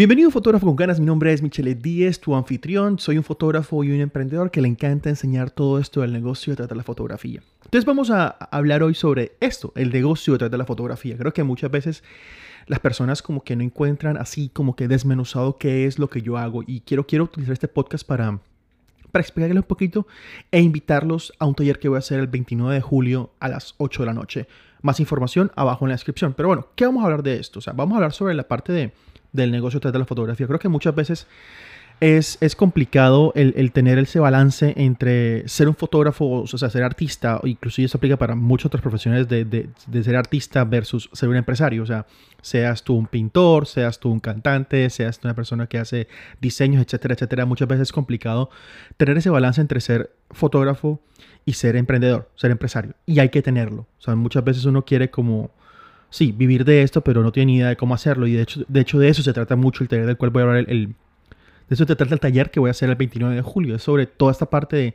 Bienvenido Fotógrafo con Ganas, mi nombre es Michele Díez, tu anfitrión, soy un fotógrafo y un emprendedor que le encanta enseñar todo esto del negocio detrás de la fotografía. Entonces vamos a hablar hoy sobre esto, el negocio detrás de la fotografía. Creo que muchas veces las personas como que no encuentran así como que desmenuzado qué es lo que yo hago y quiero, quiero utilizar este podcast para, para explicarles un poquito e invitarlos a un taller que voy a hacer el 29 de julio a las 8 de la noche. Más información abajo en la descripción. Pero bueno, ¿qué vamos a hablar de esto? O sea, vamos a hablar sobre la parte de del negocio detrás de la fotografía. Creo que muchas veces es, es complicado el, tener ese balance entre ser un fotógrafo, o sea, ser artista, inclusive eso aplica para muchas otras profesiones de, de, ser artista versus ser un empresario. O sea, seas tú un pintor, seas tú un cantante, seas tú una persona que hace diseños, etcétera, etcétera. Muchas veces es complicado tener ese balance entre ser fotógrafo y ser emprendedor, ser empresario. Y hay que tenerlo. O sea, muchas veces uno quiere como sí, vivir de esto, pero no tiene ni idea de cómo hacerlo. Y de hecho, de hecho de eso se trata mucho el taller del cual voy a hablar. El, de eso se trata el taller que voy a hacer el 29 de julio. Es sobre toda esta parte de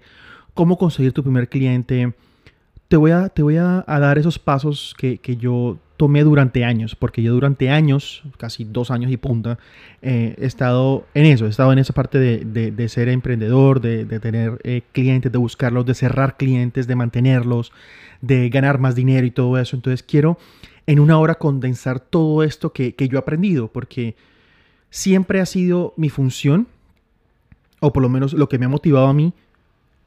cómo conseguir tu primer cliente. Te voy a, te voy a, dar esos pasos que, que, yo tomé durante años, porque yo durante años, casi dos años y punta, eh, he estado en eso, he estado en esa parte de, de, de ser emprendedor, de, de tener eh, clientes, de buscarlos, de cerrar clientes, de mantenerlos, de ganar más dinero y todo eso. Entonces quiero en una hora condensar todo esto que, yo he aprendido, porque siempre ha sido mi función, o por lo menos lo que me ha motivado a mí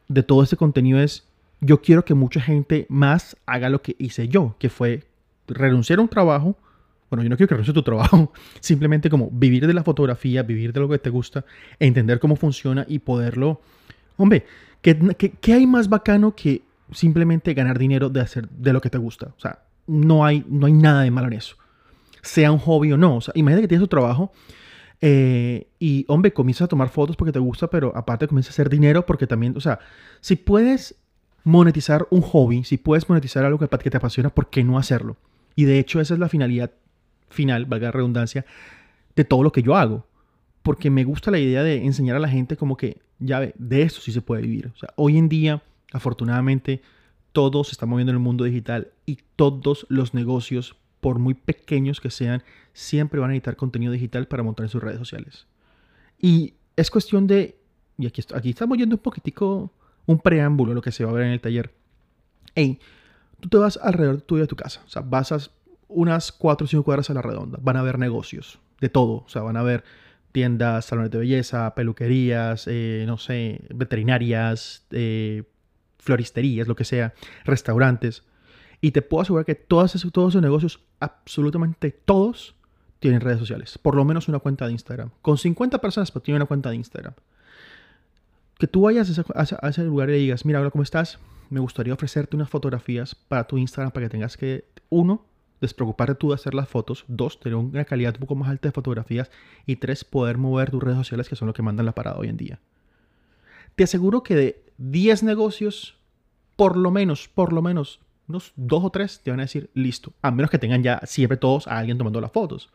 de todo este contenido es, yo quiero que mucha gente más haga lo que hice yo, que fue renunciar a un trabajo, bueno, yo no quiero que renuncie a tu trabajo, simplemente como vivir de la fotografía, vivir de lo que te gusta, entender cómo funciona y poderlo, hombre, ¿qué, qué hay más bacano que simplemente ganar dinero de hacer de lo que te gusta? O sea, no hay, no hay nada de malo en eso. Sea un hobby o no. O sea, imagínate que tienes tu trabajo eh, y, hombre, comienzas a tomar fotos porque te gusta, pero aparte comienzas a hacer dinero porque también, o sea, si puedes monetizar un hobby, si puedes monetizar algo que, te apasiona, ¿por qué no hacerlo? Y de hecho esa es la finalidad final, valga la redundancia, de todo lo que yo hago. Porque me gusta la idea de enseñar a la gente como que, ya ve, de esto sí se puede vivir. O sea, hoy en día, afortunadamente, todo se está moviendo en el mundo digital y todos los negocios, por muy pequeños que sean, siempre van a necesitar contenido digital para montar en sus redes sociales. Y es cuestión de, y aquí, aquí estamos yendo un poquitico, un preámbulo a lo que se va a ver en el taller. Hey, tú te vas alrededor tuyo de tu casa, o sea, vas a unas 4 o 5 cuadras a la redonda, van a haber negocios de todo, o sea, van a haber tiendas, salones de belleza, peluquerías, eh, no sé, veterinarias, eh, floristerías, lo que sea, restaurantes. Y te puedo asegurar que todos esos, negocios, absolutamente todos, tienen redes sociales. Por lo menos una cuenta de Instagram. Con 50 personas, pero tienen una cuenta de Instagram. Que tú vayas a ese, lugar y digas, mira, hola, ¿cómo estás? Me gustaría ofrecerte unas fotografías para tu Instagram para que tengas que, uno, despreocuparte tú de hacer las fotos. Dos, tener una calidad un poco más alta de fotografías. Y tres, poder mover tus redes sociales, que son lo que mandan la parada hoy en día. Te aseguro que de 10 negocios, por lo menos, por lo menos, unos dos o tres te van a decir listo, a menos que tengan ya siempre todos a alguien tomando las fotos.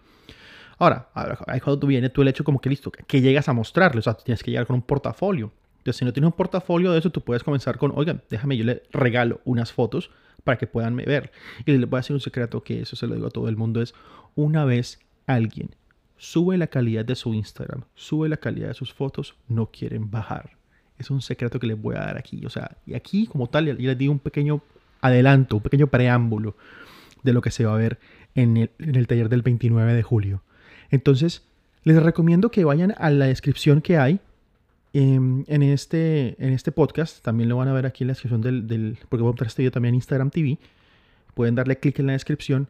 Ahora, ahí cuando viene tú el hecho como que listo, que llegas a mostrarle, o sea, tienes que llegar con un portafolio. Entonces, si no tienes un portafolio de eso, tú puedes comenzar con, oigan, déjame, yo le regalo unas fotos para que puedan ver. Y le voy a decir un secreto que eso se lo digo a todo el mundo, es una vez alguien sube la calidad de su Instagram, sube la calidad de sus fotos, no quieren bajar es un secreto que les voy a dar aquí. O sea, y aquí como tal, yo les digo un pequeño adelanto, un pequeño preámbulo de lo que se va a ver en el, taller del 29 de julio. Entonces, les recomiendo que vayan a la descripción que hay en, este, en este podcast. También lo van a ver aquí en la descripción del, del porque voy a este video también en Instagram TV. Pueden darle clic en la descripción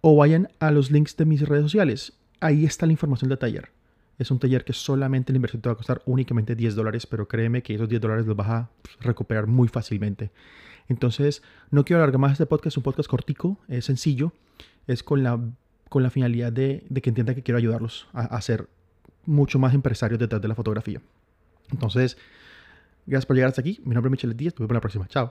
o vayan a los links de mis redes sociales. Ahí está la información del taller. Es un taller que solamente la inversión te va a costar únicamente 10 dólares, pero créeme que esos 10 dólares los vas a recuperar muy fácilmente. Entonces, no quiero alargar más este podcast, es un podcast cortico, es sencillo, es con la, con la finalidad de, que entiendan que quiero ayudarlos a, ser mucho más empresarios detrás de la fotografía. Entonces, gracias por llegar hasta aquí. Mi nombre es Michelle Díaz, te vemos la próxima. Chao.